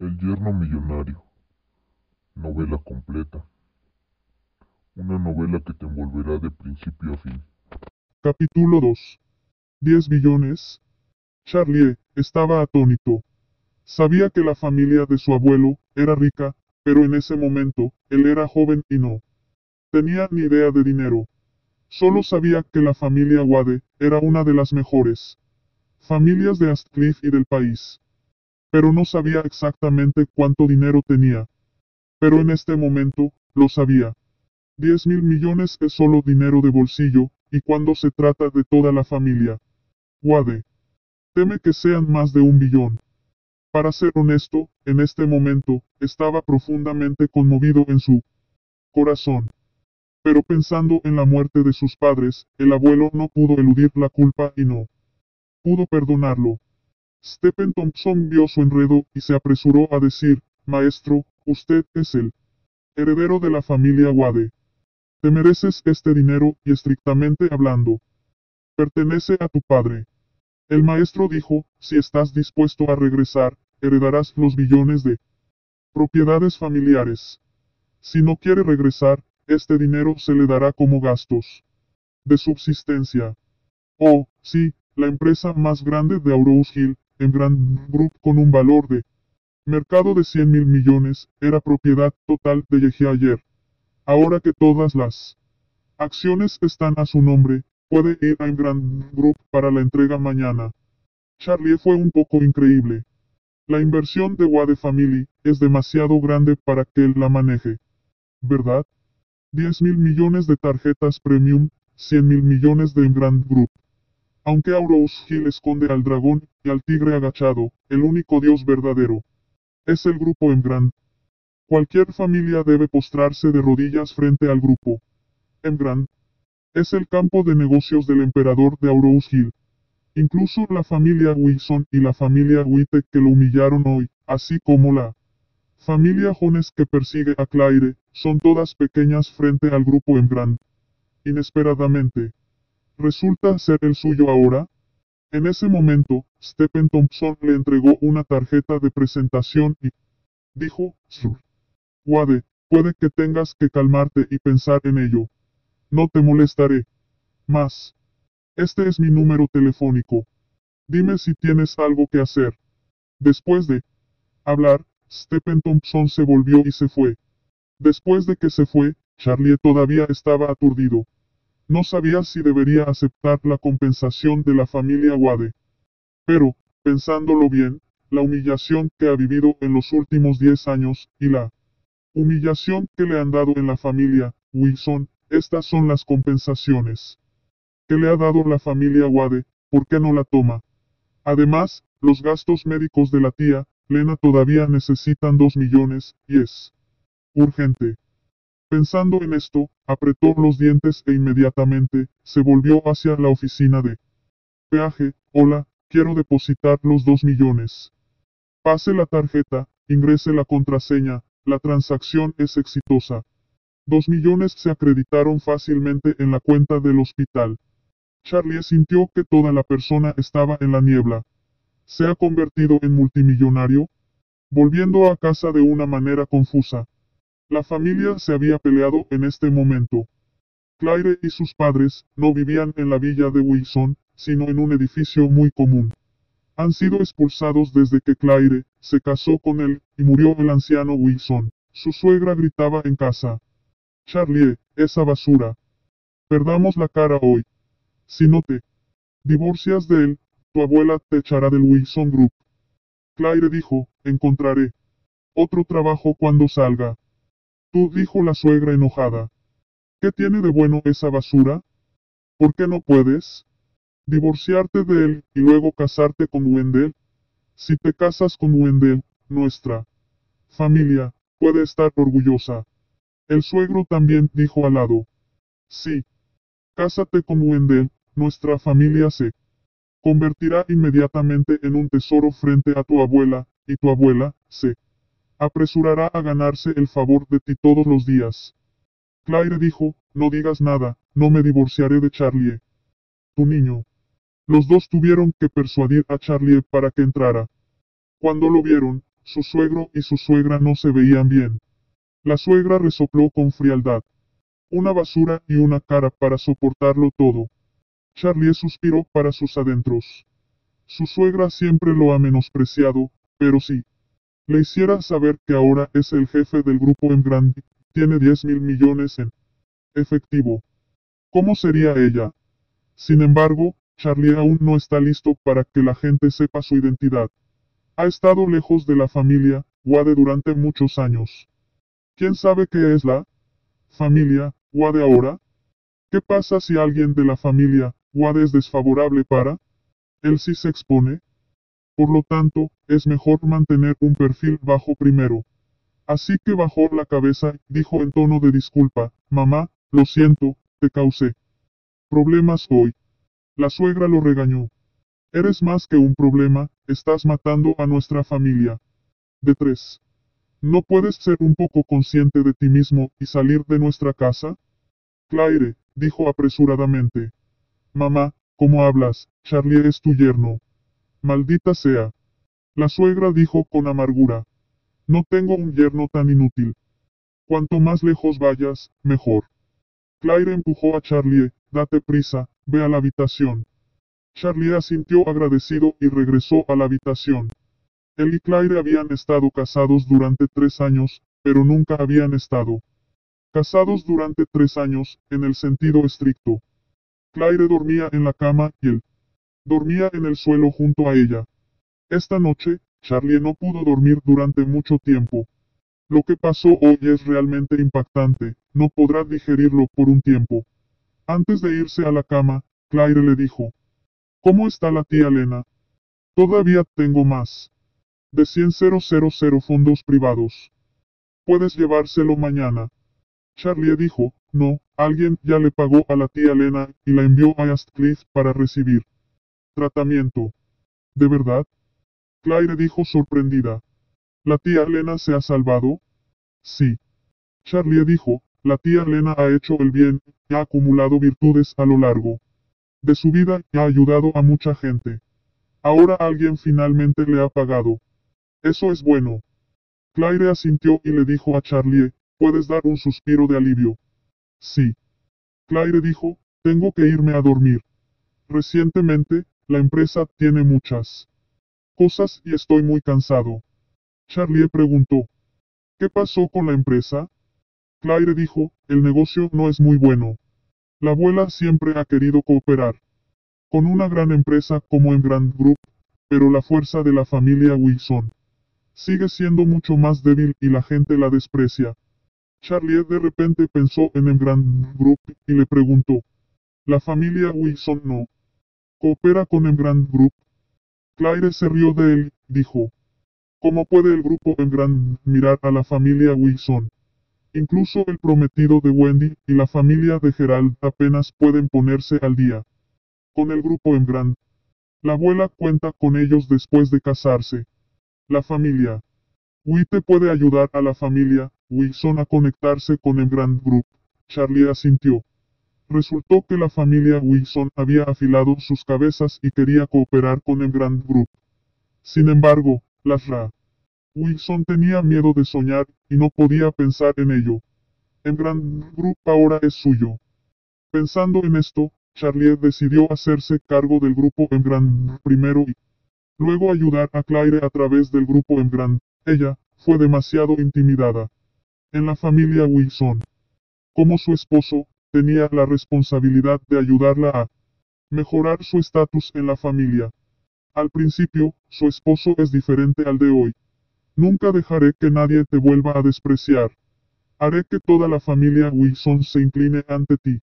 El yerno millonario. Novela completa. Una novela que te envolverá de principio a fin. Capítulo 2. 10 billones. Charlie estaba atónito. Sabía que la familia de su abuelo era rica, pero en ese momento, él era joven y no tenía ni idea de dinero. Solo sabía que la familia Wade era una de las mejores familias de Astcliff y del país. Pero no sabía exactamente cuánto dinero tenía. Pero en este momento, lo sabía. 10 mil millones es solo dinero de bolsillo, y cuando se trata de toda la familia. Wade. Teme que sean más de un billón. Para ser honesto, en este momento, estaba profundamente conmovido en su corazón. Pero pensando en la muerte de sus padres, el abuelo no pudo eludir la culpa y no pudo perdonarlo. Stephen Thompson vio su enredo y se apresuró a decir, Maestro, usted es el heredero de la familia Wade. Te mereces este dinero y estrictamente hablando. Pertenece a tu padre. El maestro dijo, si estás dispuesto a regresar, heredarás los billones de propiedades familiares. Si no quiere regresar, este dinero se le dará como gastos de subsistencia. Oh, sí, la empresa más grande de Aurous Hill, en Grand Group con un valor de mercado de 100 mil millones, era propiedad total de Yehia ayer. Ahora que todas las acciones están a su nombre, puede ir a Grand Group para la entrega mañana. Charlie fue un poco increíble. La inversión de Wade Family es demasiado grande para que él la maneje. ¿Verdad? 10 mil millones de tarjetas premium, 100 mil millones de Grand Group. Aunque Aurous Hill esconde al dragón y al tigre agachado, el único dios verdadero es el grupo Emgrand. Cualquier familia debe postrarse de rodillas frente al grupo. Emgrand es el campo de negocios del emperador de Aurous Hill. Incluso la familia Wilson y la familia Witte que lo humillaron hoy, así como la familia Jones que persigue a Claire, son todas pequeñas frente al grupo Emgrand. Inesperadamente, resulta ser el suyo ahora. En ese momento, Stephen Thompson le entregó una tarjeta de presentación y dijo, Sir. Wade, puede que tengas que calmarte y pensar en ello. No te molestaré. Más. Este es mi número telefónico. Dime si tienes algo que hacer. Después de hablar, Stephen Thompson se volvió y se fue. Después de que se fue, Charlie todavía estaba aturdido. No sabía si debería aceptar la compensación de la familia Wade. Pero, pensándolo bien, la humillación que ha vivido en los últimos 10 años, y la humillación que le han dado en la familia Wilson, estas son las compensaciones que le ha dado la familia Wade, ¿por qué no la toma? Además, los gastos médicos de la tía, Lena todavía necesitan 2 millones, y es urgente. Pensando en esto, apretó los dientes e inmediatamente, se volvió hacia la oficina de peaje, hola, quiero depositar los 2 millones. Pase la tarjeta, ingrese la contraseña, la transacción es exitosa. 2 millones se acreditaron fácilmente en la cuenta del hospital. Charlie sintió que toda la persona estaba en la niebla. ¿Se ha convertido en multimillonario? Volviendo a casa de una manera confusa. La familia se había peleado en este momento. Claire y sus padres no vivían en la villa de Wilson, sino en un edificio muy común. Han sido expulsados desde que Claire se casó con él y murió el anciano Wilson. Su suegra gritaba en casa. Charlie, esa basura. Perdamos la cara hoy. Si no te divorcias de él, tu abuela te echará del Wilson Group. Claire dijo, encontraré otro trabajo cuando salga. Tú dijo la suegra enojada. ¿Qué tiene de bueno esa basura? ¿Por qué no puedes? Divorciarte de él y luego casarte con Wendell. Si te casas con Wendell, nuestra familia puede estar orgullosa. El suegro también dijo al lado. Sí. Cásate con Wendell, nuestra familia se convertirá inmediatamente en un tesoro frente a tu abuela, y tu abuela, se apresurará a ganarse el favor de ti todos los días. Claire dijo, no digas nada, no me divorciaré de Charlie. Tu niño. Los dos tuvieron que persuadir a Charlie para que entrara. Cuando lo vieron, su suegro y su suegra no se veían bien. La suegra resopló con frialdad. Una basura y una cara para soportarlo todo. Charlie suspiró para sus adentros. Su suegra siempre lo ha menospreciado, pero sí. Le hiciera saber que ahora es el jefe del grupo en grande, tiene 10 mil millones en efectivo. ¿Cómo sería ella? Sin embargo, Charlie aún no está listo para que la gente sepa su identidad. Ha estado lejos de la familia, Wade durante muchos años. ¿Quién sabe qué es la familia, Wade ahora? ¿Qué pasa si alguien de la familia, Wade es desfavorable para? Él sí se expone. Por lo tanto, es mejor mantener un perfil bajo primero. Así que bajó la cabeza, dijo en tono de disculpa, mamá, lo siento, te causé problemas hoy. La suegra lo regañó. Eres más que un problema, estás matando a nuestra familia. De tres. ¿No puedes ser un poco consciente de ti mismo y salir de nuestra casa? Claire, dijo apresuradamente. Mamá, ¿cómo hablas? Charlie es tu yerno. Maldita sea. La suegra dijo con amargura. No tengo un yerno tan inútil. Cuanto más lejos vayas, mejor. Claire empujó a Charlie, date prisa, ve a la habitación. Charlie asintió agradecido y regresó a la habitación. Él y Claire habían estado casados durante tres años, pero nunca habían estado casados durante tres años, en el sentido estricto. Claire dormía en la cama y él dormía en el suelo junto a ella. Esta noche, Charlie no pudo dormir durante mucho tiempo. Lo que pasó hoy es realmente impactante, no podrá digerirlo por un tiempo. Antes de irse a la cama, Claire le dijo, ¿Cómo está la tía Lena? Todavía tengo más. De 100.000 fondos privados. Puedes llevárselo mañana. Charlie dijo, no, alguien ya le pagó a la tía Lena y la envió a Astcliff para recibir tratamiento. ¿De verdad? Claire dijo sorprendida. ¿La tía Lena se ha salvado? Sí. Charlie dijo, la tía Lena ha hecho el bien, y ha acumulado virtudes a lo largo de su vida ha ayudado a mucha gente. Ahora alguien finalmente le ha pagado. Eso es bueno. Claire asintió y le dijo a Charlie, puedes dar un suspiro de alivio. Sí. Claire dijo, tengo que irme a dormir. Recientemente, la empresa tiene muchas cosas y estoy muy cansado. Charlie preguntó, ¿qué pasó con la empresa? Claire dijo, el negocio no es muy bueno. La abuela siempre ha querido cooperar con una gran empresa como en Grand Group, pero la fuerza de la familia Wilson sigue siendo mucho más débil y la gente la desprecia. Charlie de repente pensó en el Grand Group y le preguntó, ¿la familia Wilson no coopera con el Grand Group? Claire se rió de él, dijo, ¿cómo puede el grupo en Grand mirar a la familia Wilson? Incluso el prometido de Wendy y la familia de Gerald apenas pueden ponerse al día. Con el grupo en Grand. La abuela cuenta con ellos después de casarse. La familia. Witte puede ayudar a la familia Wilson a conectarse con el Grand Group. Charlie asintió. Resultó que la familia Wilson había afilado sus cabezas y quería cooperar con el Grand Group. Sin embargo, las Ra Wilson tenía miedo de soñar, y no podía pensar en ello. El Grand Group ahora es suyo. Pensando en esto, Charlie decidió hacerse cargo del grupo en Grand primero y luego ayudar a Claire a través del grupo en Grand. Ella, fue demasiado intimidada. En la familia Wilson. Como su esposo, tenía la responsabilidad de ayudarla a mejorar su estatus en la familia. Al principio, su esposo es diferente al de hoy. Nunca dejaré que nadie te vuelva a despreciar. Haré que toda la familia Wilson se incline ante ti.